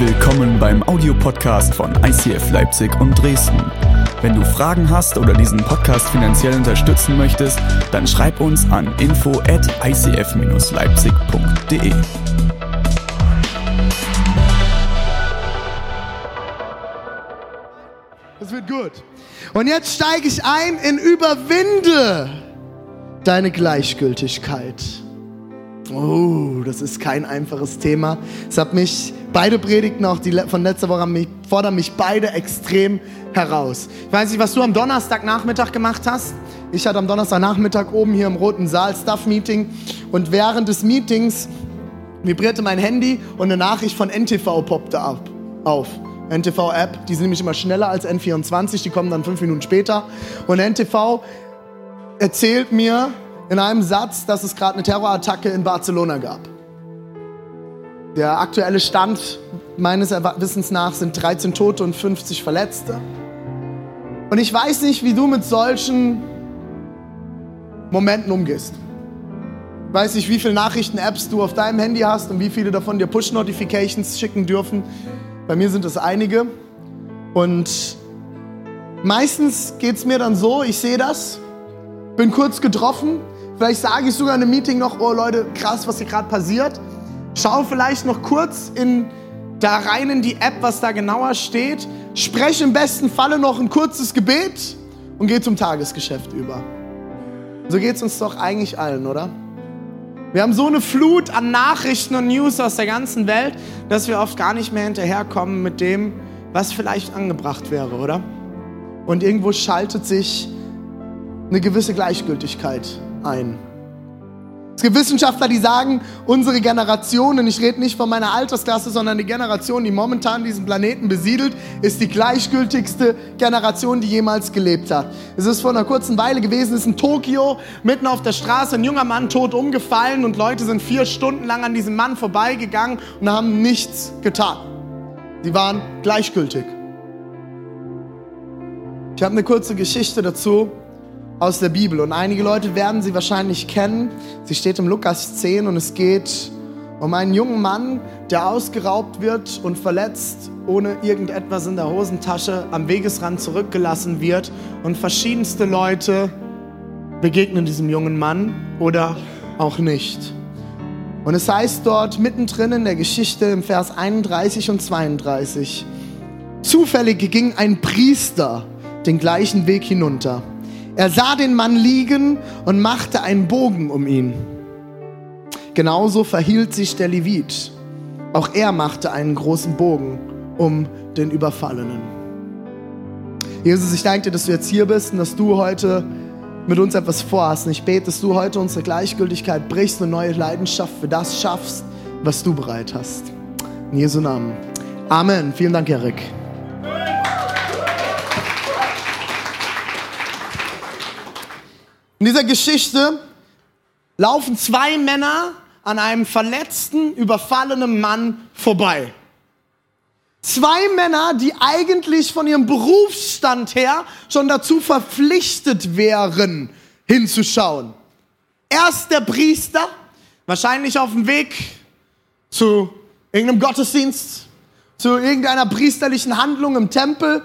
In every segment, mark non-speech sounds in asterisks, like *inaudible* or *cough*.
Willkommen beim Audiopodcast von ICF Leipzig und Dresden. Wenn du Fragen hast oder diesen Podcast finanziell unterstützen möchtest, dann schreib uns an info at icf-leipzig.de. Das wird gut. Und jetzt steige ich ein in Überwinde deine Gleichgültigkeit. Oh, das ist kein einfaches Thema. Es hat mich, beide Predigten auch die von letzter Woche mich, fordern mich beide extrem heraus. Ich weiß nicht, was du am Donnerstagnachmittag gemacht hast. Ich hatte am Donnerstagnachmittag oben hier im Roten Saal Staff-Meeting und während des Meetings vibrierte mein Handy und eine Nachricht von NTV poppte ab, auf. NTV-App, die sind nämlich immer schneller als N24, die kommen dann fünf Minuten später. Und NTV erzählt mir in einem Satz, dass es gerade eine Terrorattacke in Barcelona gab. Der aktuelle Stand meines Wissens nach sind 13 Tote und 50 Verletzte. Und ich weiß nicht, wie du mit solchen Momenten umgehst. Ich weiß nicht, wie viele Nachrichten-Apps du auf deinem Handy hast und wie viele davon dir Push-Notifications schicken dürfen. Bei mir sind es einige. Und meistens geht es mir dann so, ich sehe das, bin kurz getroffen, vielleicht sage ich sogar in einem Meeting noch, oh Leute, krass, was hier gerade passiert. Schau vielleicht noch kurz in, da rein in die App, was da genauer steht. Spreche im besten Falle noch ein kurzes Gebet und gehe zum Tagesgeschäft über. So geht es uns doch eigentlich allen, oder? Wir haben so eine Flut an Nachrichten und News aus der ganzen Welt, dass wir oft gar nicht mehr hinterherkommen mit dem, was vielleicht angebracht wäre, oder? Und irgendwo schaltet sich eine gewisse Gleichgültigkeit ein. Es gibt Wissenschaftler, die sagen, unsere Generation, und ich rede nicht von meiner Altersklasse, sondern die Generation, die momentan diesen Planeten besiedelt, ist die gleichgültigste Generation, die jemals gelebt hat. Es ist vor einer kurzen Weile gewesen, es ist in Tokio, mitten auf der Straße, ein junger Mann tot umgefallen und Leute sind vier Stunden lang an diesem Mann vorbeigegangen und haben nichts getan. Sie waren gleichgültig. Ich habe eine kurze Geschichte dazu aus der Bibel. Und einige Leute werden sie wahrscheinlich kennen. Sie steht im Lukas 10 und es geht um einen jungen Mann, der ausgeraubt wird und verletzt, ohne irgendetwas in der Hosentasche am Wegesrand zurückgelassen wird. Und verschiedenste Leute begegnen diesem jungen Mann oder auch nicht. Und es heißt dort mittendrin in der Geschichte im Vers 31 und 32, zufällig ging ein Priester den gleichen Weg hinunter. Er sah den Mann liegen und machte einen Bogen um ihn. Genauso verhielt sich der Levit. Auch er machte einen großen Bogen um den Überfallenen. Jesus, ich danke dir, dass du jetzt hier bist und dass du heute mit uns etwas vorhast. Und ich bete, dass du heute unsere Gleichgültigkeit brichst und neue Leidenschaft für das schaffst, was du bereit hast. In Jesu Namen. Amen. Vielen Dank, Erik. In dieser Geschichte laufen zwei Männer an einem verletzten, überfallenen Mann vorbei. Zwei Männer, die eigentlich von ihrem Berufsstand her schon dazu verpflichtet wären, hinzuschauen. Erst der Priester, wahrscheinlich auf dem Weg zu irgendeinem Gottesdienst, zu irgendeiner priesterlichen Handlung im Tempel.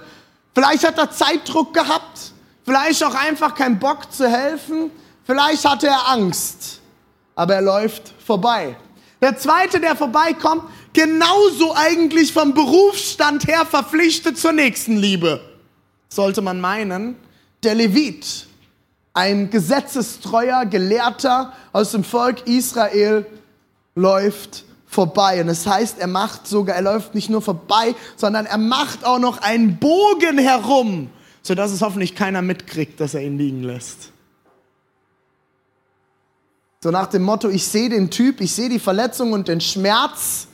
Vielleicht hat er Zeitdruck gehabt. Vielleicht auch einfach keinen Bock zu helfen. Vielleicht hatte er Angst. Aber er läuft vorbei. Der zweite, der vorbeikommt, genauso eigentlich vom Berufsstand her verpflichtet zur Nächstenliebe. Sollte man meinen, der Levit, ein gesetzestreuer Gelehrter aus dem Volk Israel, läuft vorbei. Und es das heißt, er macht sogar, er läuft nicht nur vorbei, sondern er macht auch noch einen Bogen herum sodass es hoffentlich keiner mitkriegt, dass er ihn liegen lässt. So nach dem Motto, ich sehe den Typ, ich sehe die Verletzung und den Schmerz,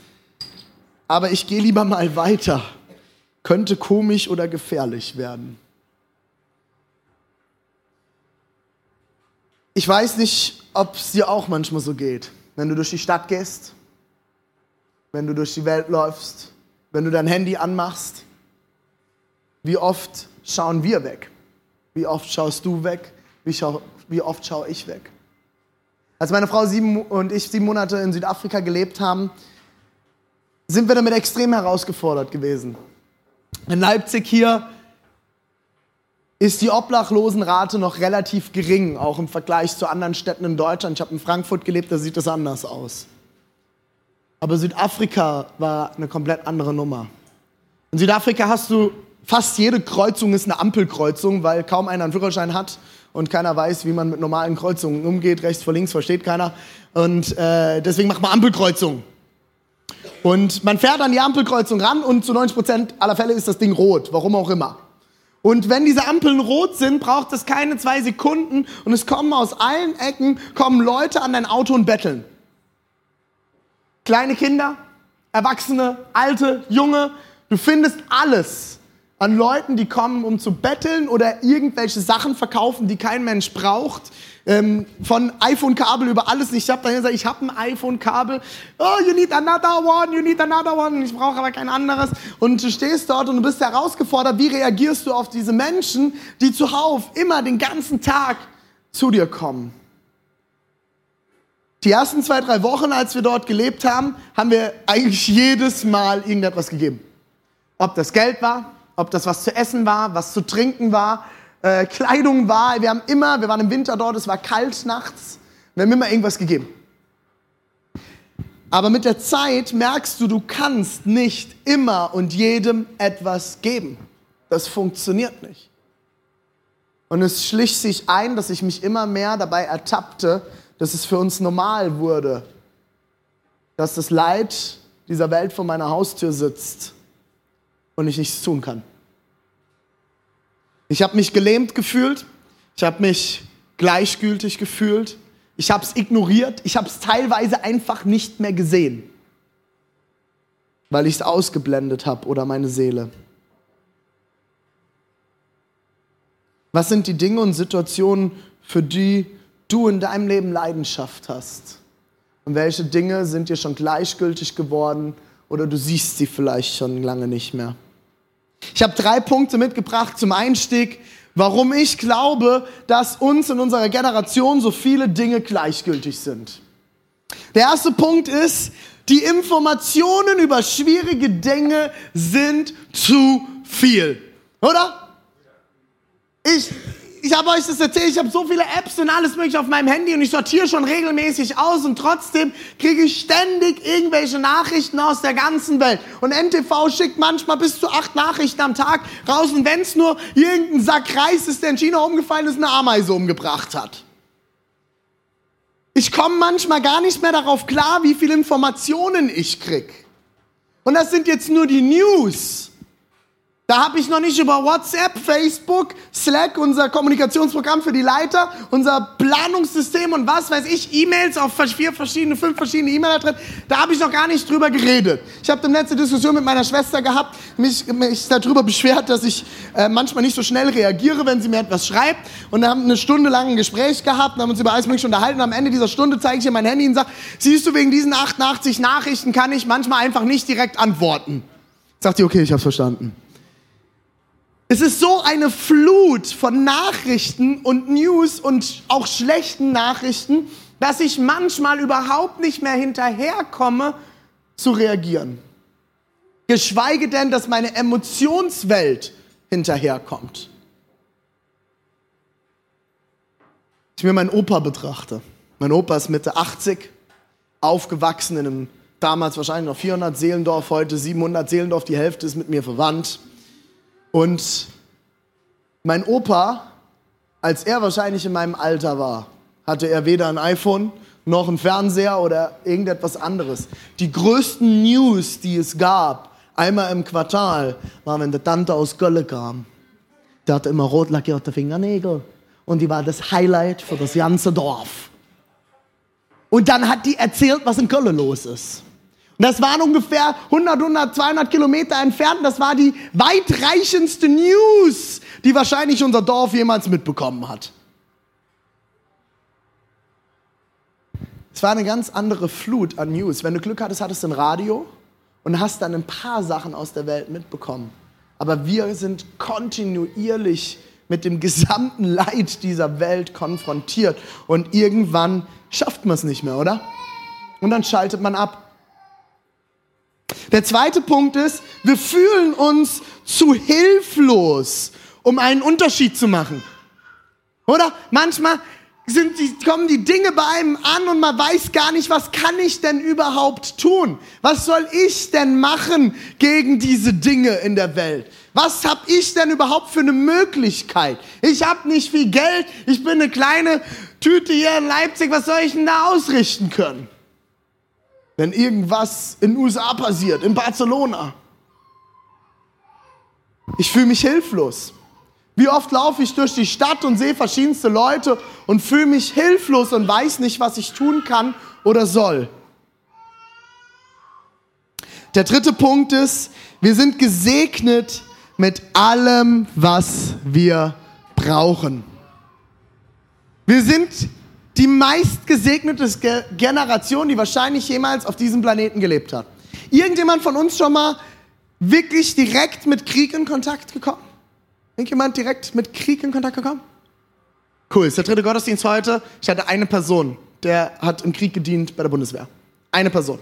aber ich gehe lieber mal weiter. Könnte komisch oder gefährlich werden. Ich weiß nicht, ob es dir auch manchmal so geht, wenn du durch die Stadt gehst, wenn du durch die Welt läufst, wenn du dein Handy anmachst. Wie oft schauen wir weg? Wie oft schaust du weg? Wie, schau, wie oft schaue ich weg? Als meine Frau sieben und ich sieben Monate in Südafrika gelebt haben, sind wir damit extrem herausgefordert gewesen. In Leipzig hier ist die Obdachlosenrate noch relativ gering, auch im Vergleich zu anderen Städten in Deutschland. Ich habe in Frankfurt gelebt, da sieht das anders aus. Aber Südafrika war eine komplett andere Nummer. In Südafrika hast du fast jede Kreuzung ist eine Ampelkreuzung, weil kaum einer einen Führerschein hat und keiner weiß, wie man mit normalen Kreuzungen umgeht. Rechts vor links versteht keiner. Und äh, deswegen macht man Ampelkreuzungen. Und man fährt an die Ampelkreuzung ran und zu 90 Prozent aller Fälle ist das Ding rot, warum auch immer. Und wenn diese Ampeln rot sind, braucht es keine zwei Sekunden und es kommen aus allen Ecken, kommen Leute an dein Auto und betteln. Kleine Kinder, Erwachsene, Alte, Junge, du findest alles an Leuten, die kommen, um zu betteln oder irgendwelche Sachen verkaufen, die kein Mensch braucht. Ähm, von iPhone-Kabel über alles. Ich habe dann gesagt, ich habe ein iPhone-Kabel. Oh, you need another one, you need another one. Ich brauche aber kein anderes. Und du stehst dort und du bist herausgefordert, wie reagierst du auf diese Menschen, die zuhauf immer den ganzen Tag zu dir kommen. Die ersten zwei, drei Wochen, als wir dort gelebt haben, haben wir eigentlich jedes Mal irgendetwas gegeben. Ob das Geld war, ob das was zu essen war, was zu trinken war, äh, Kleidung war. Wir haben immer, wir waren im Winter dort, es war kalt nachts. Wir haben immer irgendwas gegeben. Aber mit der Zeit merkst du, du kannst nicht immer und jedem etwas geben. Das funktioniert nicht. Und es schlich sich ein, dass ich mich immer mehr dabei ertappte, dass es für uns normal wurde, dass das Leid dieser Welt vor meiner Haustür sitzt und ich nichts tun kann. Ich habe mich gelähmt gefühlt, ich habe mich gleichgültig gefühlt, ich habe es ignoriert, ich habe es teilweise einfach nicht mehr gesehen, weil ich es ausgeblendet habe oder meine Seele. Was sind die Dinge und Situationen, für die du in deinem Leben Leidenschaft hast? Und welche Dinge sind dir schon gleichgültig geworden oder du siehst sie vielleicht schon lange nicht mehr? Ich habe drei Punkte mitgebracht zum Einstieg, warum ich glaube, dass uns in unserer Generation so viele Dinge gleichgültig sind. Der erste Punkt ist, die Informationen über schwierige Dinge sind zu viel. Oder? Ich, ich habe euch das erzählt, ich habe so viele Apps und alles mögliche auf meinem Handy und ich sortiere schon regelmäßig aus und trotzdem kriege ich ständig irgendwelche Nachrichten aus der ganzen Welt. Und NTV schickt manchmal bis zu acht Nachrichten am Tag raus und wenn es nur irgendein Sack Reis ist, der in China umgefallen ist, eine Ameise umgebracht hat. Ich komme manchmal gar nicht mehr darauf klar, wie viele Informationen ich krieg. Und das sind jetzt nur die News. Da habe ich noch nicht über WhatsApp, Facebook, Slack, unser Kommunikationsprogramm für die Leiter, unser Planungssystem und was weiß ich, E-Mails auf vier verschiedene, fünf verschiedene E-Mail-Adressen. Da habe ich noch gar nicht drüber geredet. Ich habe eine letzte Diskussion mit meiner Schwester gehabt, mich, mich darüber beschwert, dass ich äh, manchmal nicht so schnell reagiere, wenn sie mir etwas schreibt. Und dann haben eine Stunde lang ein Gespräch gehabt und haben uns über alles mögliche unterhalten. Und am Ende dieser Stunde zeige ich ihr mein Handy und sage, siehst du, wegen diesen 88 Nachrichten kann ich manchmal einfach nicht direkt antworten. Sagt sie, okay, ich habe verstanden. Es ist so eine Flut von Nachrichten und News und auch schlechten Nachrichten, dass ich manchmal überhaupt nicht mehr hinterherkomme zu reagieren. Geschweige denn, dass meine Emotionswelt hinterherkommt. Ich mir meinen Opa betrachte. Mein Opa ist Mitte 80, aufgewachsen in einem damals wahrscheinlich noch 400 Seelendorf, heute 700 Seelendorf, die Hälfte ist mit mir verwandt. Und mein Opa, als er wahrscheinlich in meinem Alter war, hatte er weder ein iPhone noch einen Fernseher oder irgendetwas anderes. Die größten News, die es gab, einmal im Quartal, war, wenn der Tante aus Gölle kam. Der hatte immer rot lackierte Fingernägel. Und die war das Highlight für das ganze Dorf. Und dann hat die erzählt, was in Köln los ist. Das waren ungefähr 100, 100, 200 Kilometer entfernt. Das war die weitreichendste News, die wahrscheinlich unser Dorf jemals mitbekommen hat. Es war eine ganz andere Flut an News. Wenn du Glück hattest, hattest du ein Radio und hast dann ein paar Sachen aus der Welt mitbekommen. Aber wir sind kontinuierlich mit dem gesamten Leid dieser Welt konfrontiert. Und irgendwann schafft man es nicht mehr, oder? Und dann schaltet man ab. Der zweite Punkt ist, wir fühlen uns zu hilflos, um einen Unterschied zu machen. Oder? Manchmal sind die, kommen die Dinge bei einem an und man weiß gar nicht, was kann ich denn überhaupt tun? Was soll ich denn machen gegen diese Dinge in der Welt? Was habe ich denn überhaupt für eine Möglichkeit? Ich habe nicht viel Geld, ich bin eine kleine Tüte hier in Leipzig, was soll ich denn da ausrichten können? Wenn irgendwas in den USA passiert, in Barcelona. Ich fühle mich hilflos. Wie oft laufe ich durch die Stadt und sehe verschiedenste Leute und fühle mich hilflos und weiß nicht, was ich tun kann oder soll. Der dritte Punkt ist, wir sind gesegnet mit allem, was wir brauchen. Wir sind die meistgesegnete Generation, die wahrscheinlich jemals auf diesem Planeten gelebt hat. Irgendjemand von uns schon mal wirklich direkt mit Krieg in Kontakt gekommen? Irgendjemand direkt mit Krieg in Kontakt gekommen? Cool, ist der dritte Gottesdienst heute. Ich hatte eine Person, der hat im Krieg gedient bei der Bundeswehr. Eine Person.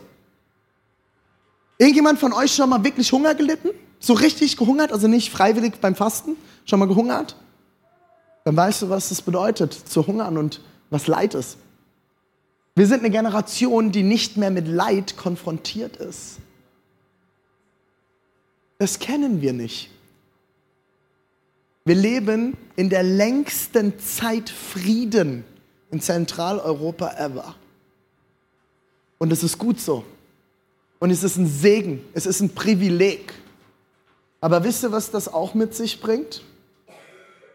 Irgendjemand von euch schon mal wirklich Hunger gelitten? So richtig gehungert, also nicht freiwillig beim Fasten? Schon mal gehungert? Dann weißt du, was es bedeutet, zu hungern und was Leid ist. Wir sind eine Generation, die nicht mehr mit Leid konfrontiert ist. Das kennen wir nicht. Wir leben in der längsten Zeit Frieden in Zentraleuropa ever. Und es ist gut so. Und es ist ein Segen, es ist ein Privileg. Aber wisst ihr, was das auch mit sich bringt?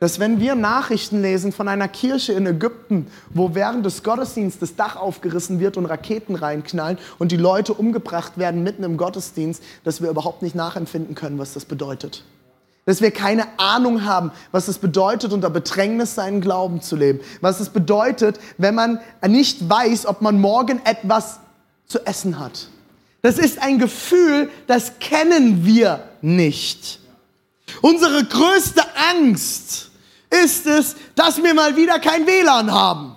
Dass wenn wir Nachrichten lesen von einer Kirche in Ägypten, wo während des Gottesdienstes das Dach aufgerissen wird und Raketen reinknallen und die Leute umgebracht werden mitten im Gottesdienst, dass wir überhaupt nicht nachempfinden können, was das bedeutet. Dass wir keine Ahnung haben, was es bedeutet, unter Bedrängnis seinen Glauben zu leben. Was es bedeutet, wenn man nicht weiß, ob man morgen etwas zu essen hat. Das ist ein Gefühl, das kennen wir nicht. Unsere größte Angst ist es, dass wir mal wieder kein WLAN haben.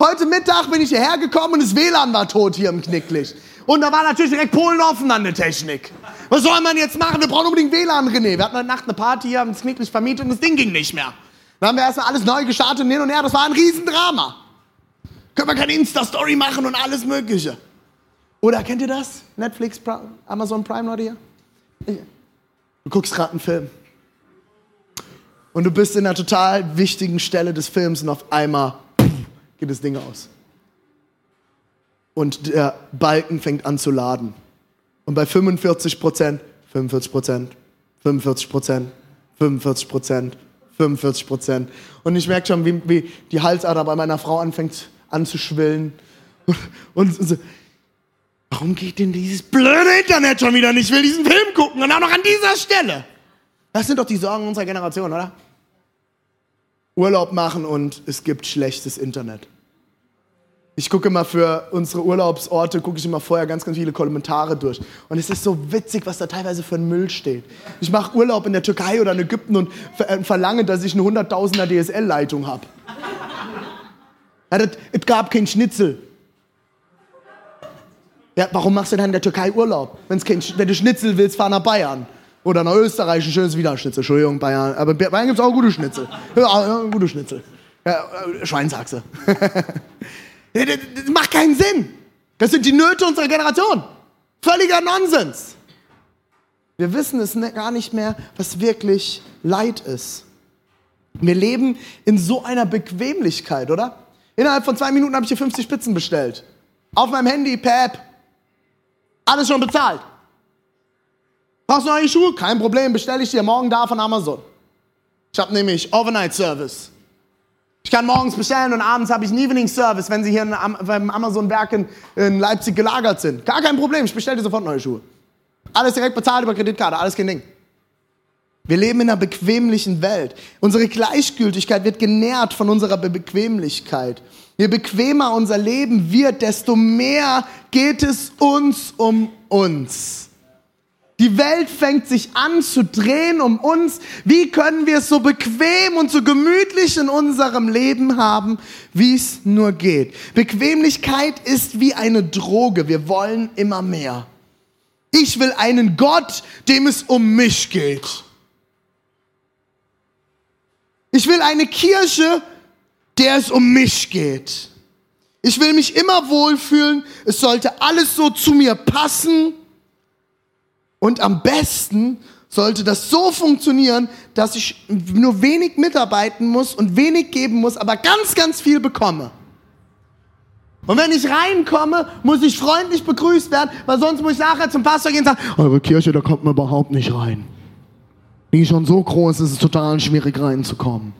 Heute Mittag bin ich hierher gekommen und das WLAN war tot hier im Knicklicht. Und da war natürlich direkt Polen offen an der Technik. Was soll man jetzt machen? Wir brauchen unbedingt WLAN, René. Wir hatten heute Nacht eine Party hier, haben das Knicklich vermietet und das Ding ging nicht mehr. Dann haben wir erstmal alles neu gestartet und hin und her. Das war ein Riesendrama. Können wir keine Insta-Story machen und alles Mögliche. Oder kennt ihr das? Netflix, Amazon Prime, Leute hier? Du guckst gerade einen Film. Und du bist in einer total wichtigen Stelle des Films und auf einmal geht das Ding aus und der Balken fängt an zu laden. Und bei 45 Prozent, 45 Prozent, 45 Prozent, 45 Prozent, 45 Prozent. Und ich merke schon, wie, wie, die Halsader bei meiner Frau anfängt anzuschwillen. Und, *laughs* und so, warum geht denn dieses blöde Internet schon wieder nicht? Ich will diesen Film gucken und auch noch an dieser Stelle. Das sind doch die Sorgen unserer Generation, oder? Urlaub machen und es gibt schlechtes Internet. Ich gucke immer für unsere Urlaubsorte, gucke ich immer vorher ganz, ganz viele Kommentare durch. Und es ist so witzig, was da teilweise für ein Müll steht. Ich mache Urlaub in der Türkei oder in Ägypten und äh, verlange, dass ich eine 100.000er DSL-Leitung habe. Ja, es gab kein Schnitzel. Ja, warum machst du denn in der Türkei Urlaub? Wenn's kein, wenn du Schnitzel willst, fahr nach Bayern. Oder nach Österreich, ein schönes Widerschnitzel. Entschuldigung, Bayern. Aber in Bayern gibt es auch gute Schnitzel. Ja, gute Schnitzel. Ja, äh, Schweinsachse. *laughs* Das macht keinen Sinn. Das sind die Nöte unserer Generation. Völliger Nonsens. Wir wissen es ne, gar nicht mehr, was wirklich Leid ist. Wir leben in so einer Bequemlichkeit, oder? Innerhalb von zwei Minuten habe ich hier 50 Spitzen bestellt. Auf meinem Handy, per App. Alles schon bezahlt. Brauchst du neue Schuhe? Kein Problem, bestelle ich dir morgen da von Amazon. Ich habe nämlich Overnight Service. Ich kann morgens bestellen und abends habe ich einen Evening Service, wenn sie hier beim Amazon-Werk in, in, Leipzig gelagert sind. Gar kein Problem, ich bestelle dir sofort neue Schuhe. Alles direkt bezahlt über Kreditkarte, alles kein Ding. Wir leben in einer bequemlichen Welt. Unsere Gleichgültigkeit wird genährt von unserer Bequemlichkeit. Je bequemer unser Leben wird, desto mehr geht es uns um uns. Die Welt fängt sich an zu drehen um uns. Wie können wir es so bequem und so gemütlich in unserem Leben haben, wie es nur geht? Bequemlichkeit ist wie eine Droge. Wir wollen immer mehr. Ich will einen Gott, dem es um mich geht. Ich will eine Kirche, der es um mich geht. Ich will mich immer wohlfühlen. Es sollte alles so zu mir passen. Und am besten sollte das so funktionieren, dass ich nur wenig mitarbeiten muss und wenig geben muss, aber ganz, ganz viel bekomme. Und wenn ich reinkomme, muss ich freundlich begrüßt werden, weil sonst muss ich nachher zum Pastor gehen und sagen, eure Kirche, da kommt man überhaupt nicht rein. Die ist schon so groß, ist es total schwierig reinzukommen.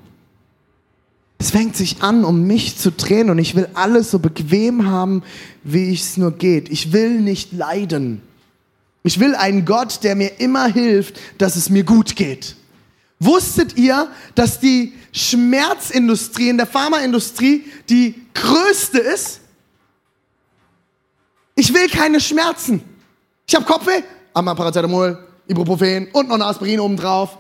Es fängt sich an, um mich zu drehen und ich will alles so bequem haben, wie es nur geht. Ich will nicht leiden. Ich will einen Gott, der mir immer hilft, dass es mir gut geht. Wusstet ihr, dass die Schmerzindustrie in der Pharmaindustrie die größte ist? Ich will keine Schmerzen. Ich habe Kopfweh, einmal Paracetamol, Ibuprofen und noch eine Aspirin obendrauf.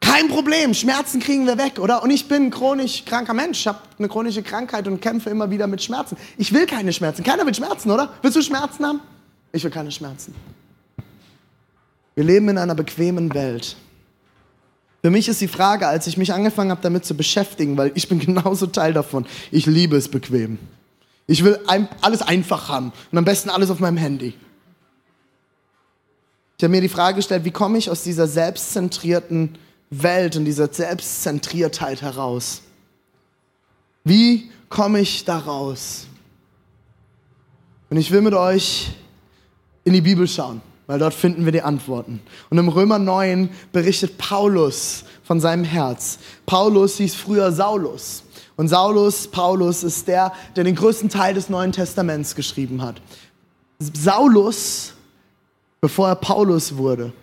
Kein Problem, Schmerzen kriegen wir weg, oder? Und ich bin ein chronisch kranker Mensch, ich habe eine chronische Krankheit und kämpfe immer wieder mit Schmerzen. Ich will keine Schmerzen. Keiner will Schmerzen, oder? Willst du Schmerzen haben? Ich will keine Schmerzen. Wir leben in einer bequemen Welt. Für mich ist die Frage, als ich mich angefangen habe, damit zu beschäftigen, weil ich bin *laughs* genauso Teil davon. Ich liebe es bequem. Ich will alles einfach haben und am besten alles auf meinem Handy. Ich habe mir die Frage gestellt, wie komme ich aus dieser selbstzentrierten Welt und dieser Selbstzentriertheit heraus? Wie komme ich da raus? Und ich will mit euch in die Bibel schauen, weil dort finden wir die Antworten. Und im Römer 9 berichtet Paulus von seinem Herz. Paulus hieß früher Saulus. Und Saulus, Paulus, ist der, der den größten Teil des Neuen Testaments geschrieben hat. Saulus, bevor er Paulus wurde,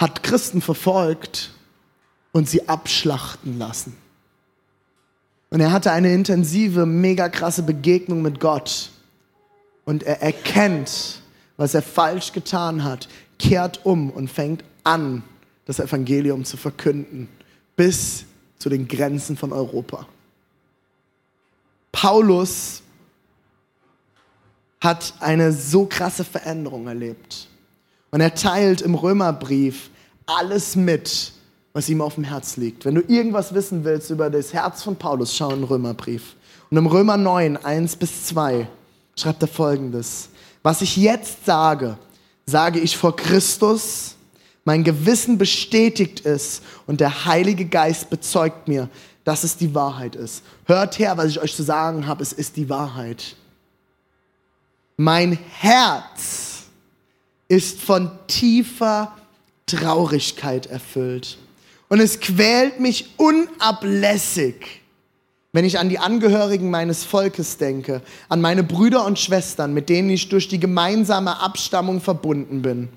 hat Christen verfolgt und sie abschlachten lassen. Und er hatte eine intensive, mega krasse Begegnung mit Gott. Und er erkennt, was er falsch getan hat, kehrt um und fängt an, das Evangelium zu verkünden, bis zu den Grenzen von Europa. Paulus hat eine so krasse Veränderung erlebt. Und er teilt im Römerbrief alles mit, was ihm auf dem Herz liegt. Wenn du irgendwas wissen willst über das Herz von Paulus, schau in den Römerbrief. Und im Römer 9, 1 bis 2 schreibt er folgendes. Was ich jetzt sage, sage ich vor Christus, mein Gewissen bestätigt es und der Heilige Geist bezeugt mir, dass es die Wahrheit ist. Hört her, was ich euch zu sagen habe, es ist die Wahrheit. Mein Herz ist von tiefer Traurigkeit erfüllt. Und es quält mich unablässig, wenn ich an die Angehörigen meines Volkes denke, an meine Brüder und Schwestern, mit denen ich durch die gemeinsame Abstammung verbunden bin.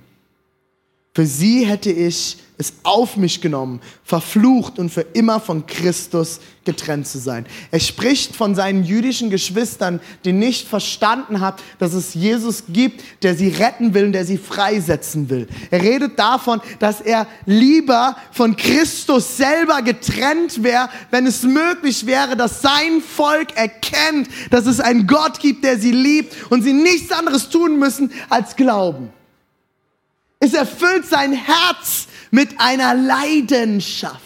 Für sie hätte ich es auf mich genommen, verflucht und für immer von Christus getrennt zu sein. Er spricht von seinen jüdischen Geschwistern, die nicht verstanden haben, dass es Jesus gibt, der sie retten will und der sie freisetzen will. Er redet davon, dass er lieber von Christus selber getrennt wäre, wenn es möglich wäre, dass sein Volk erkennt, dass es einen Gott gibt, der sie liebt und sie nichts anderes tun müssen als glauben. Es erfüllt sein Herz mit einer Leidenschaft.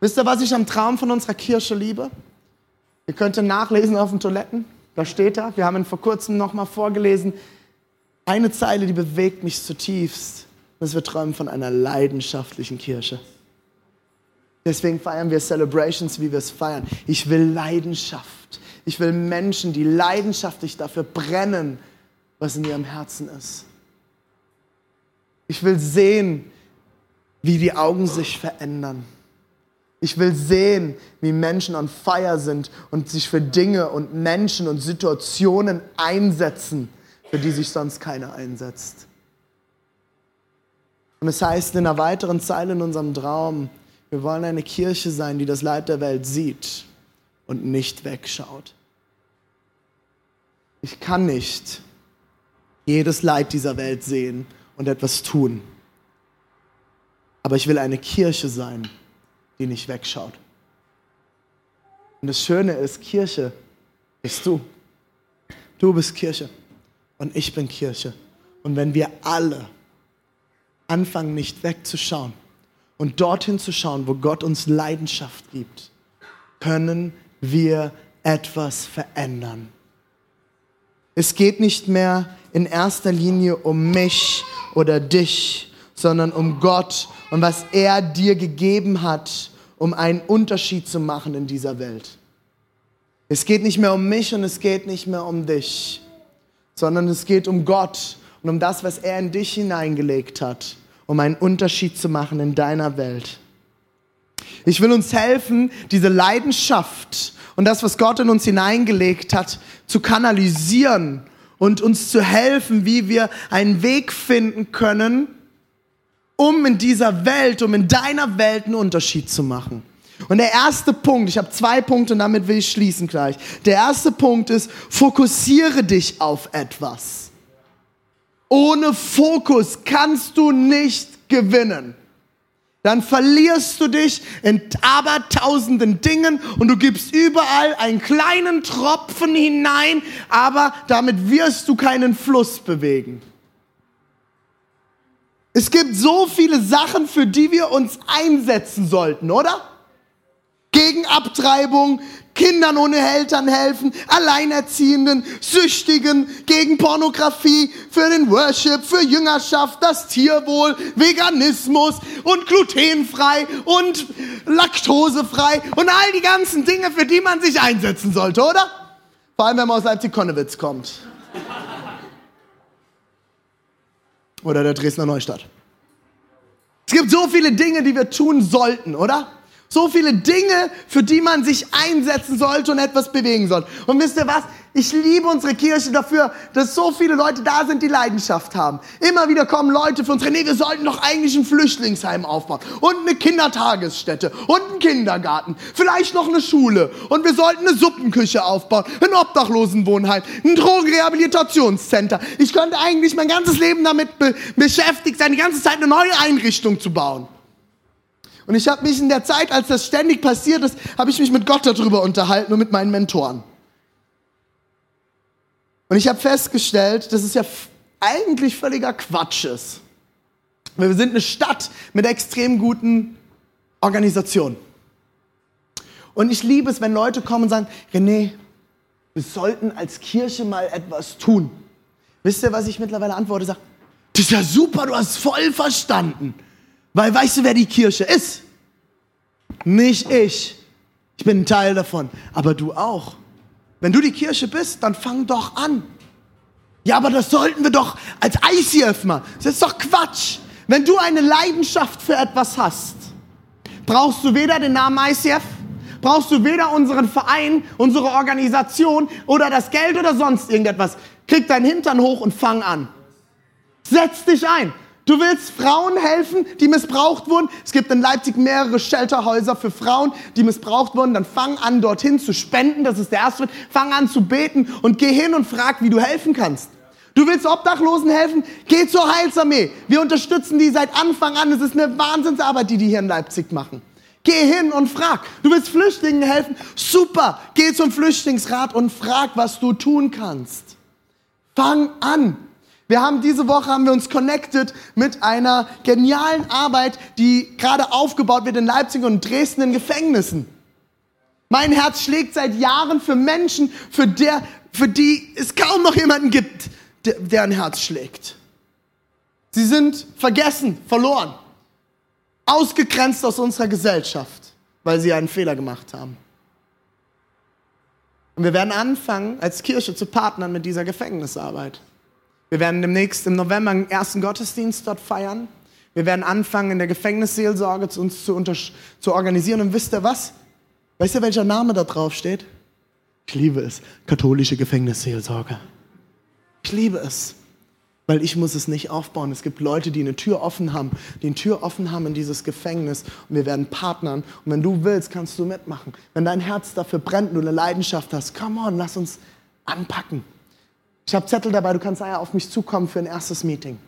Wisst ihr, was ich am Traum von unserer Kirche liebe? Ihr könnt nachlesen auf den Toiletten. Da steht da. Wir haben ihn vor kurzem nochmal vorgelesen. Eine Zeile, die bewegt mich zutiefst, dass wir träumen von einer leidenschaftlichen Kirche. Deswegen feiern wir Celebrations, wie wir es feiern. Ich will Leidenschaft. Ich will Menschen, die leidenschaftlich dafür brennen, was in ihrem Herzen ist. Ich will sehen, wie die Augen sich verändern. Ich will sehen, wie Menschen on fire sind und sich für Dinge und Menschen und Situationen einsetzen, für die sich sonst keiner einsetzt. Und es heißt in einer weiteren Zeile in unserem Traum, wir wollen eine Kirche sein, die das Leid der Welt sieht und nicht wegschaut. Ich kann nicht jedes Leid dieser Welt sehen und etwas tun. Aber ich will eine Kirche sein, die nicht wegschaut. Und das Schöne ist, Kirche bist du. Du bist Kirche. und ich bin Kirche. Und wenn wir alle anfangen, nicht wegzuschauen und dorthin zu schauen, wo Gott uns Leidenschaft gibt, können wir etwas verändern. Es geht nicht mehr in erster Linie um mich oder dich, sondern um Gott und was er dir gegeben hat, um einen Unterschied zu machen in dieser Welt. Es geht nicht mehr um mich und es geht nicht mehr um dich, sondern es geht um Gott und um das, was er in dich hineingelegt hat, um einen Unterschied zu machen in deiner Welt. Ich will uns helfen, diese Leidenschaft und das, was Gott in uns hineingelegt hat, zu kanalisieren und uns zu helfen, wie wir einen Weg finden können, um in dieser Welt, um in deiner Welt einen Unterschied zu machen. Und der erste Punkt, ich habe zwei Punkte und damit will ich schließen gleich. Der erste Punkt ist, fokussiere dich auf etwas. Ohne Fokus kannst du nicht gewinnen dann verlierst du dich in abertausenden Dingen und du gibst überall einen kleinen Tropfen hinein, aber damit wirst du keinen Fluss bewegen. Es gibt so viele Sachen, für die wir uns einsetzen sollten, oder? Gegen Abtreibung, Kindern ohne Eltern helfen, Alleinerziehenden, Süchtigen, gegen Pornografie, für den Worship, für Jüngerschaft, das Tierwohl, Veganismus und glutenfrei und laktosefrei und all die ganzen Dinge, für die man sich einsetzen sollte, oder? Vor allem, wenn man aus Leipzig-Konnewitz kommt. Oder der Dresdner Neustadt. Es gibt so viele Dinge, die wir tun sollten, oder? So viele Dinge, für die man sich einsetzen sollte und etwas bewegen soll. Und wisst ihr was? Ich liebe unsere Kirche dafür, dass so viele Leute da sind, die Leidenschaft haben. Immer wieder kommen Leute für uns, nee, wir sollten doch eigentlich ein Flüchtlingsheim aufbauen und eine Kindertagesstätte und einen Kindergarten, vielleicht noch eine Schule und wir sollten eine Suppenküche aufbauen, ein Obdachlosenwohnheim, ein Drogenrehabilitationscenter. Ich könnte eigentlich mein ganzes Leben damit be beschäftigt sein, die ganze Zeit eine neue Einrichtung zu bauen. Und ich habe mich in der Zeit, als das ständig passiert ist, habe ich mich mit Gott darüber unterhalten und mit meinen Mentoren. Und ich habe festgestellt, dass es ja eigentlich völliger Quatsch ist. Wir sind eine Stadt mit extrem guten Organisationen. Und ich liebe es, wenn Leute kommen und sagen, René, wir sollten als Kirche mal etwas tun. Wisst ihr, was ich mittlerweile antworte? Sag, das ist ja super, du hast voll verstanden. Weil weißt du, wer die Kirche ist? Nicht ich. Ich bin ein Teil davon. Aber du auch. Wenn du die Kirche bist, dann fang doch an. Ja, aber das sollten wir doch als ICF machen. Das ist doch Quatsch. Wenn du eine Leidenschaft für etwas hast, brauchst du weder den Namen ICF, brauchst du weder unseren Verein, unsere Organisation oder das Geld oder sonst irgendetwas. Krieg deinen Hintern hoch und fang an. Setz dich ein. Du willst Frauen helfen, die missbraucht wurden. Es gibt in Leipzig mehrere Shelterhäuser für Frauen, die missbraucht wurden. Dann fang an, dorthin zu spenden. Das ist der erste Schritt. Fang an zu beten und geh hin und frag, wie du helfen kannst. Du willst Obdachlosen helfen? Geh zur Heilsarmee. Wir unterstützen die seit Anfang an. Es ist eine Wahnsinnsarbeit, die die hier in Leipzig machen. Geh hin und frag. Du willst Flüchtlingen helfen? Super. Geh zum Flüchtlingsrat und frag, was du tun kannst. Fang an. Wir haben diese Woche haben wir uns connected mit einer genialen Arbeit, die gerade aufgebaut wird in Leipzig und Dresden in Gefängnissen. Mein Herz schlägt seit Jahren für Menschen, für, der, für die es kaum noch jemanden gibt, der, der ein Herz schlägt. Sie sind vergessen, verloren, ausgegrenzt aus unserer Gesellschaft, weil sie einen Fehler gemacht haben. Und wir werden anfangen, als Kirche zu partnern mit dieser Gefängnisarbeit. Wir werden demnächst im November einen ersten Gottesdienst dort feiern. Wir werden anfangen, in der Gefängnisseelsorge zu uns zu, zu organisieren. Und wisst ihr was? Weißt ihr, welcher Name da drauf steht? Ich liebe es. Katholische Gefängnisseelsorge. Ich liebe es. Weil ich muss es nicht aufbauen. Es gibt Leute, die eine Tür offen haben, die eine Tür offen haben in dieses Gefängnis. Und wir werden partnern. Und wenn du willst, kannst du mitmachen. Wenn dein Herz dafür brennt und du eine Leidenschaft hast, come on, lass uns anpacken. Ich habe Zettel dabei, du kannst auf mich zukommen für ein erstes Meeting.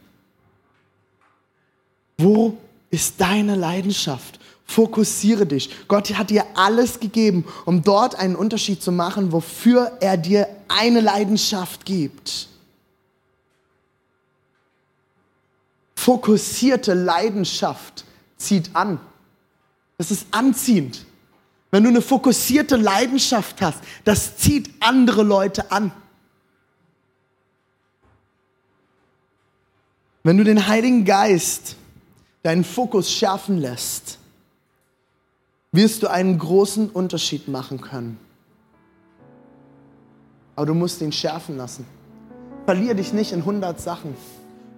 Wo ist deine Leidenschaft? Fokussiere dich. Gott hat dir alles gegeben, um dort einen Unterschied zu machen, wofür er dir eine Leidenschaft gibt. Fokussierte Leidenschaft zieht an. Das ist anziehend. Wenn du eine fokussierte Leidenschaft hast, das zieht andere Leute an. Wenn du den Heiligen Geist deinen Fokus schärfen lässt, wirst du einen großen Unterschied machen können. Aber du musst ihn schärfen lassen. Verlier dich nicht in 100 Sachen.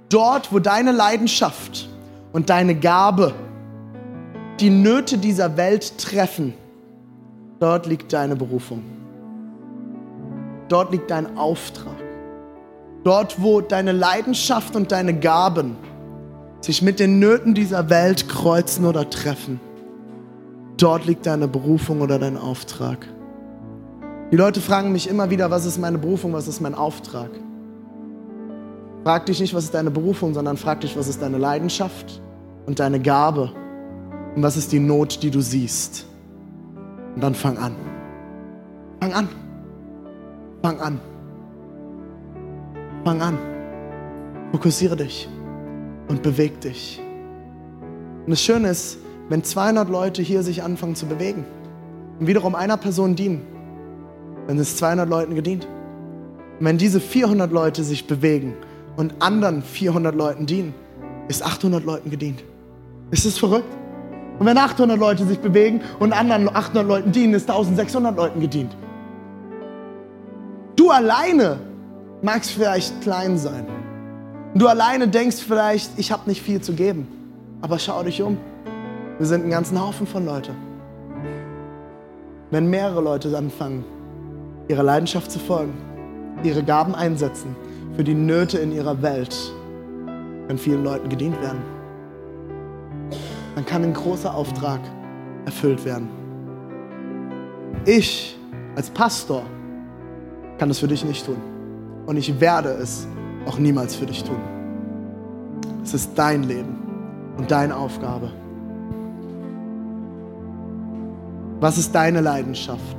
Dort, wo deine Leidenschaft und deine Gabe die Nöte dieser Welt treffen, dort liegt deine Berufung. Dort liegt dein Auftrag. Dort, wo deine Leidenschaft und deine Gaben sich mit den Nöten dieser Welt kreuzen oder treffen, dort liegt deine Berufung oder dein Auftrag. Die Leute fragen mich immer wieder, was ist meine Berufung, was ist mein Auftrag? Frag dich nicht, was ist deine Berufung, sondern frag dich, was ist deine Leidenschaft und deine Gabe und was ist die Not, die du siehst. Und dann fang an. Fang an. Fang an. Fang an. Fokussiere dich und beweg dich. Und das Schöne ist, wenn 200 Leute hier sich anfangen zu bewegen und wiederum einer Person dienen, dann ist 200 Leuten gedient. Und wenn diese 400 Leute sich bewegen und anderen 400 Leuten dienen, ist 800 Leuten gedient. Ist es verrückt? Und wenn 800 Leute sich bewegen und anderen 800 Leuten dienen, ist 1600 Leuten gedient. Du alleine magst vielleicht klein sein. Du alleine denkst vielleicht, ich habe nicht viel zu geben. Aber schau dich um. Wir sind ein ganzen Haufen von Leuten. Wenn mehrere Leute anfangen, ihrer Leidenschaft zu folgen, ihre Gaben einsetzen für die Nöte in ihrer Welt, kann vielen Leuten gedient werden. Dann kann ein großer Auftrag erfüllt werden. Ich als Pastor kann es für dich nicht tun. Und ich werde es auch niemals für dich tun. Es ist dein Leben und deine Aufgabe. Was ist deine Leidenschaft?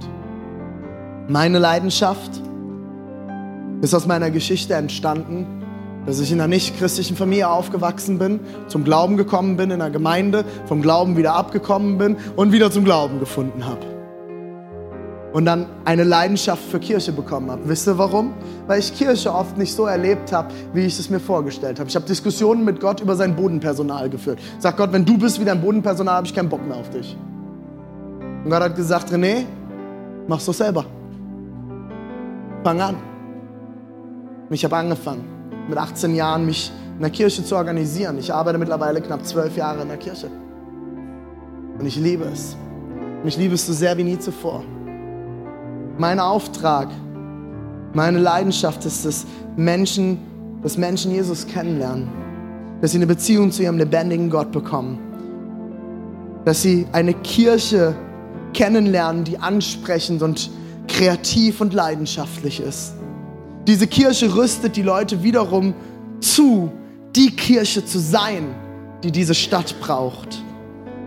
Meine Leidenschaft ist aus meiner Geschichte entstanden, dass ich in einer nicht-christlichen Familie aufgewachsen bin, zum Glauben gekommen bin in einer Gemeinde, vom Glauben wieder abgekommen bin und wieder zum Glauben gefunden habe und dann eine Leidenschaft für Kirche bekommen habe. Wisst ihr warum? Weil ich Kirche oft nicht so erlebt habe, wie ich es mir vorgestellt habe. Ich habe Diskussionen mit Gott über sein Bodenpersonal geführt. Sag Gott, wenn du bist wie dein Bodenpersonal, habe ich keinen Bock mehr auf dich. Und Gott hat gesagt, René, mach's doch selber. Fang an. Und ich habe angefangen, mit 18 Jahren mich in der Kirche zu organisieren. Ich arbeite mittlerweile knapp zwölf Jahre in der Kirche. Und ich liebe es. Und ich liebe es so sehr wie nie zuvor. Mein Auftrag, meine Leidenschaft ist es, Menschen, dass Menschen Jesus kennenlernen, dass sie eine Beziehung zu ihrem lebendigen Gott bekommen, dass sie eine Kirche kennenlernen, die ansprechend und kreativ und leidenschaftlich ist. Diese Kirche rüstet die Leute wiederum zu, die Kirche zu sein, die diese Stadt braucht.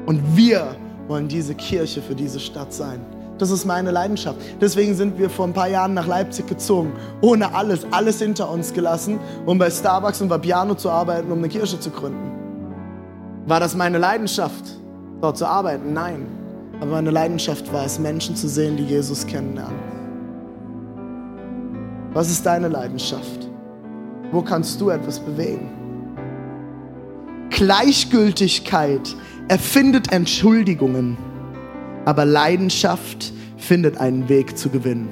Und wir wollen diese Kirche für diese Stadt sein. Das ist meine Leidenschaft. Deswegen sind wir vor ein paar Jahren nach Leipzig gezogen, ohne alles, alles hinter uns gelassen, um bei Starbucks und bei Piano zu arbeiten, um eine Kirche zu gründen. War das meine Leidenschaft, dort zu arbeiten? Nein. Aber meine Leidenschaft war es, Menschen zu sehen, die Jesus kennenlernen. Was ist deine Leidenschaft? Wo kannst du etwas bewegen? Gleichgültigkeit erfindet Entschuldigungen aber Leidenschaft findet einen Weg zu gewinnen.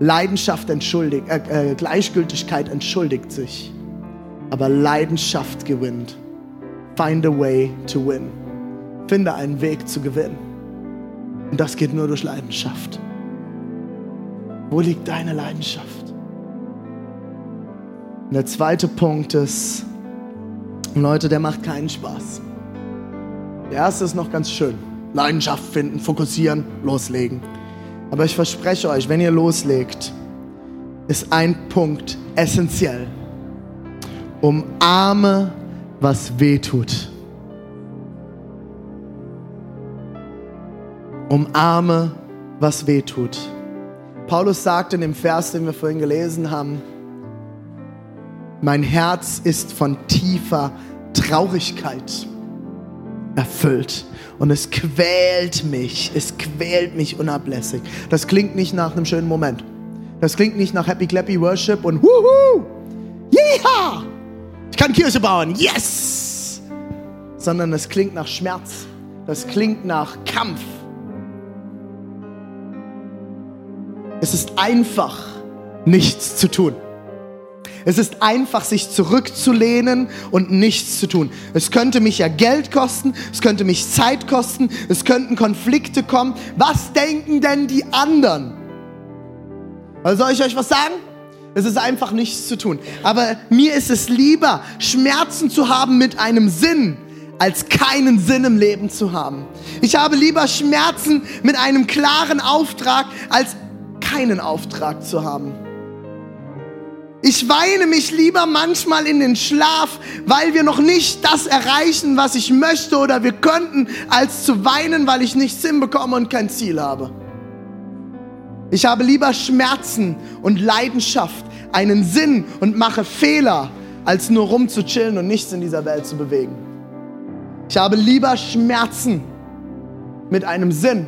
Leidenschaft entschuldigt, äh, äh, Gleichgültigkeit entschuldigt sich, aber Leidenschaft gewinnt. Find a way to win. Finde einen Weg zu gewinnen. Und das geht nur durch Leidenschaft. Wo liegt deine Leidenschaft? Und der zweite Punkt ist, Leute, der macht keinen Spaß. Der erste ist noch ganz schön. Leidenschaft finden, fokussieren, loslegen. Aber ich verspreche euch, wenn ihr loslegt, ist ein Punkt essentiell. Umarme, was weh tut. Umarme, was weh tut. Paulus sagt in dem Vers, den wir vorhin gelesen haben, Mein Herz ist von tiefer Traurigkeit erfüllt. Und es quält mich, es quält mich unablässig. Das klingt nicht nach einem schönen Moment. Das klingt nicht nach Happy Clappy Worship und Wuhu! Yeeha! Ich kann Kirche bauen, yes! Sondern es klingt nach Schmerz. Das klingt nach Kampf. Es ist einfach, nichts zu tun. Es ist einfach, sich zurückzulehnen und nichts zu tun. Es könnte mich ja Geld kosten, es könnte mich Zeit kosten, es könnten Konflikte kommen. Was denken denn die anderen? Also soll ich euch was sagen? Es ist einfach nichts zu tun. Aber mir ist es lieber, Schmerzen zu haben mit einem Sinn, als keinen Sinn im Leben zu haben. Ich habe lieber Schmerzen mit einem klaren Auftrag, als keinen Auftrag zu haben. Ich weine mich lieber manchmal in den Schlaf, weil wir noch nicht das erreichen, was ich möchte oder wir könnten, als zu weinen, weil ich nichts hinbekomme und kein Ziel habe. Ich habe lieber Schmerzen und Leidenschaft, einen Sinn und mache Fehler, als nur rumzuchillen und nichts in dieser Welt zu bewegen. Ich habe lieber Schmerzen mit einem Sinn,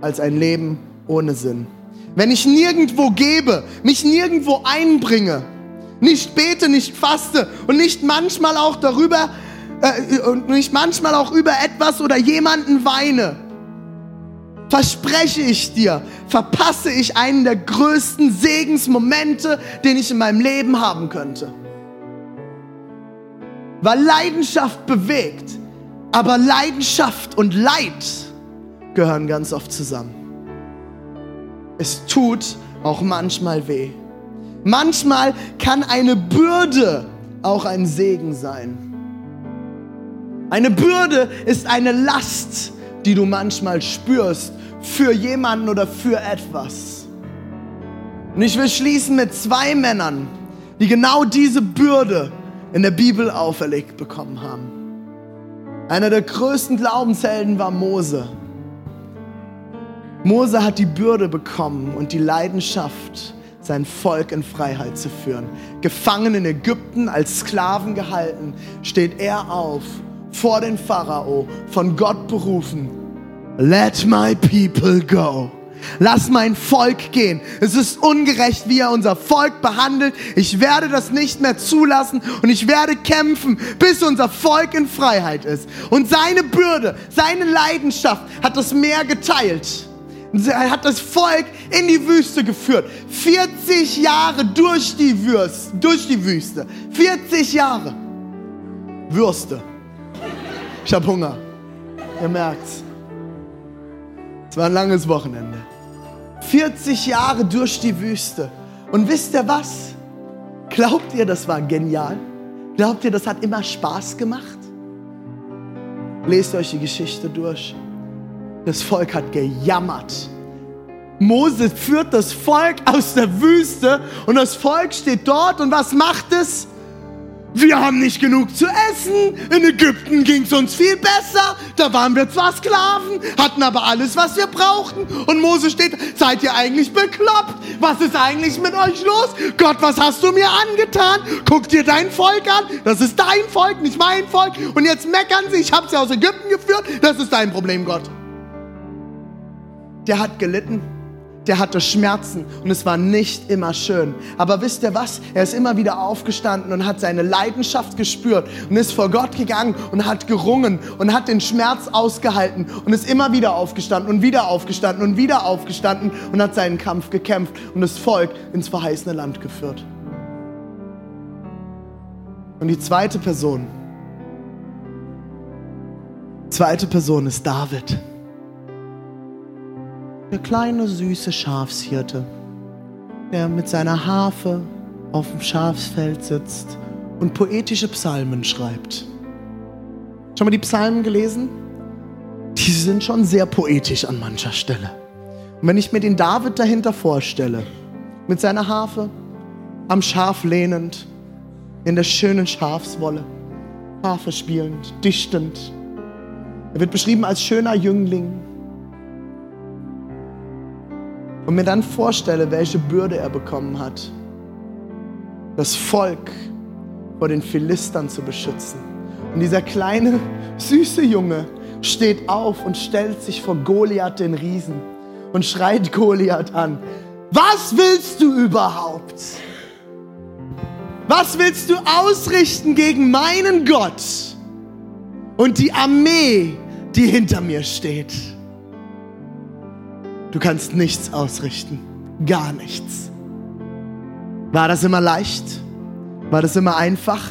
als ein Leben ohne Sinn. Wenn ich nirgendwo gebe, mich nirgendwo einbringe, nicht bete, nicht faste und nicht manchmal auch darüber äh, und nicht manchmal auch über etwas oder jemanden weine, verspreche ich dir, verpasse ich einen der größten Segensmomente, den ich in meinem Leben haben könnte. Weil Leidenschaft bewegt, aber Leidenschaft und Leid gehören ganz oft zusammen. Es tut auch manchmal weh. Manchmal kann eine Bürde auch ein Segen sein. Eine Bürde ist eine Last, die du manchmal spürst für jemanden oder für etwas. Und ich will schließen mit zwei Männern, die genau diese Bürde in der Bibel auferlegt bekommen haben. Einer der größten Glaubenshelden war Mose. Mose hat die Bürde bekommen und die Leidenschaft, sein Volk in Freiheit zu führen. Gefangen in Ägypten, als Sklaven gehalten, steht er auf vor den Pharao, von Gott berufen. Let my people go. Lass mein Volk gehen. Es ist ungerecht, wie er unser Volk behandelt. Ich werde das nicht mehr zulassen und ich werde kämpfen, bis unser Volk in Freiheit ist. Und seine Bürde, seine Leidenschaft hat das Meer geteilt. Er hat das Volk in die Wüste geführt. 40 Jahre durch die, Würste, durch die Wüste. 40 Jahre. Würste. Ich habe Hunger. Ihr merkt's. Es war ein langes Wochenende. 40 Jahre durch die Wüste. Und wisst ihr was? Glaubt ihr, das war genial? Glaubt ihr, das hat immer Spaß gemacht? Lest euch die Geschichte durch. Das Volk hat gejammert. Mose führt das Volk aus der Wüste und das Volk steht dort und was macht es? Wir haben nicht genug zu essen. In Ägypten ging es uns viel besser. Da waren wir zwar Sklaven, hatten aber alles, was wir brauchten. Und Mose steht, seid ihr eigentlich bekloppt? Was ist eigentlich mit euch los? Gott, was hast du mir angetan? Guck dir dein Volk an. Das ist dein Volk, nicht mein Volk. Und jetzt meckern sie, ich habe sie aus Ägypten geführt. Das ist dein Problem, Gott der hat gelitten, der hatte Schmerzen und es war nicht immer schön. Aber wisst ihr was? Er ist immer wieder aufgestanden und hat seine Leidenschaft gespürt und ist vor Gott gegangen und hat gerungen und hat den Schmerz ausgehalten und ist immer wieder aufgestanden und wieder aufgestanden und wieder aufgestanden und hat seinen Kampf gekämpft und das Volk ins verheißene Land geführt. Und die zweite Person, zweite Person ist David. Der kleine süße Schafshirte, der mit seiner Harfe auf dem Schafsfeld sitzt und poetische Psalmen schreibt. Schon mal die Psalmen gelesen? Die sind schon sehr poetisch an mancher Stelle. Und wenn ich mir den David dahinter vorstelle, mit seiner Harfe, am Schaf lehnend, in der schönen Schafswolle, Harfe spielend, dichtend. Er wird beschrieben als schöner Jüngling, und mir dann vorstelle, welche Bürde er bekommen hat. das Volk vor den Philistern zu beschützen. Und dieser kleine, süße Junge steht auf und stellt sich vor Goliath den Riesen und schreit Goliath an. Was willst du überhaupt? Was willst du ausrichten gegen meinen Gott und die Armee, die hinter mir steht? Du kannst nichts ausrichten, gar nichts. War das immer leicht? War das immer einfach?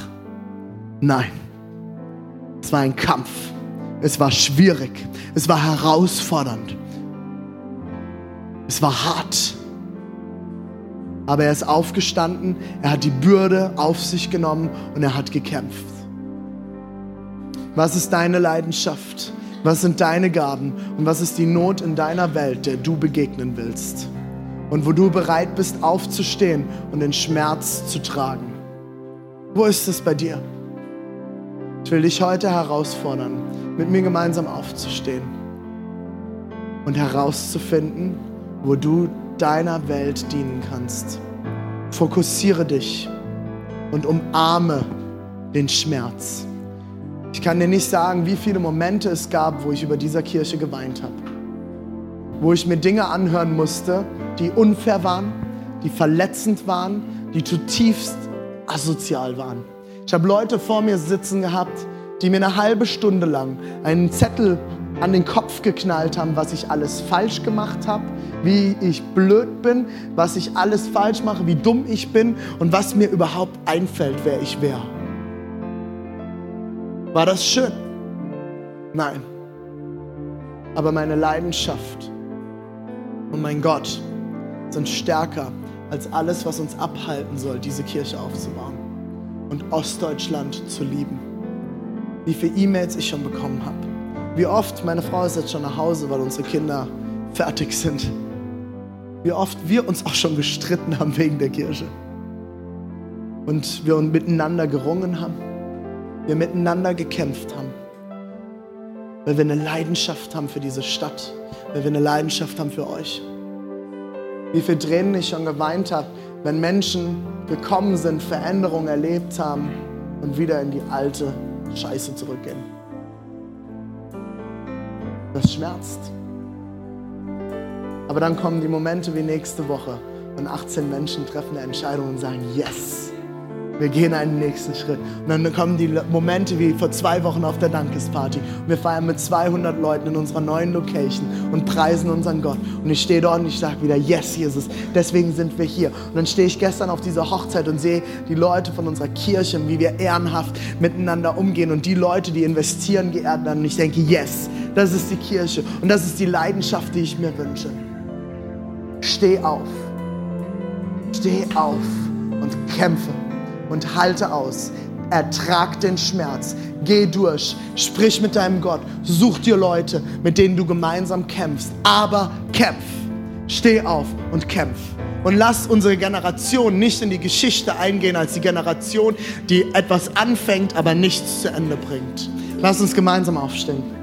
Nein. Es war ein Kampf. Es war schwierig. Es war herausfordernd. Es war hart. Aber er ist aufgestanden, er hat die Bürde auf sich genommen und er hat gekämpft. Was ist deine Leidenschaft? Was sind deine Gaben? Und was ist die Not in deiner Welt, der du begegnen willst? Und wo du bereit bist, aufzustehen und den Schmerz zu tragen? Wo ist es bei dir? Ich will dich heute herausfordern, mit mir gemeinsam aufzustehen und herauszufinden, wo du deiner Welt dienen kannst. Fokussiere dich und umarme den Schmerz. Ich kann dir nicht sagen, wie viele Momente es gab, wo ich über dieser Kirche geweint habe. Wo ich mir Dinge anhören musste, die unfair waren, die verletzend waren, die zutiefst asozial waren. Ich habe Leute vor mir sitzen gehabt, die mir eine halbe Stunde lang einen Zettel an den Kopf geknallt haben, was ich alles falsch gemacht habe, wie ich blöd bin, was ich alles falsch mache, wie dumm ich bin und was mir überhaupt einfällt, wer ich wäre. War das schön? Nein. Aber meine Leidenschaft und mein Gott sind stärker als alles, was uns abhalten soll, diese Kirche aufzubauen und Ostdeutschland zu lieben. Wie viele E-Mails ich schon bekommen habe. Wie oft, meine Frau ist jetzt schon nach Hause, weil unsere Kinder fertig sind. Wie oft wir uns auch schon gestritten haben wegen der Kirche. Und wir miteinander gerungen haben. Wir miteinander gekämpft haben. Weil wir eine Leidenschaft haben für diese Stadt. Weil wir eine Leidenschaft haben für euch. Wie viele Tränen ich schon geweint habe, wenn Menschen gekommen sind, Veränderungen erlebt haben und wieder in die alte Scheiße zurückgehen. Das schmerzt. Aber dann kommen die Momente wie nächste Woche und 18 Menschen treffen eine Entscheidung und sagen, yes, wir gehen einen nächsten Schritt. Und dann kommen die Momente wie vor zwei Wochen auf der Dankesparty. Wir feiern mit 200 Leuten in unserer neuen Location und preisen unseren Gott. Und ich stehe dort und ich sage wieder, yes, Jesus, deswegen sind wir hier. Und dann stehe ich gestern auf dieser Hochzeit und sehe die Leute von unserer Kirche, wie wir ehrenhaft miteinander umgehen und die Leute, die investieren, geehrt werden. Und ich denke, yes, das ist die Kirche und das ist die Leidenschaft, die ich mir wünsche. Steh auf. Steh auf und kämpfe und halte aus. Ertrag den Schmerz. Geh durch. Sprich mit deinem Gott. Such dir Leute, mit denen du gemeinsam kämpfst. Aber kämpf. Steh auf und kämpf. Und lass unsere Generation nicht in die Geschichte eingehen als die Generation, die etwas anfängt, aber nichts zu Ende bringt. Lass uns gemeinsam aufstehen.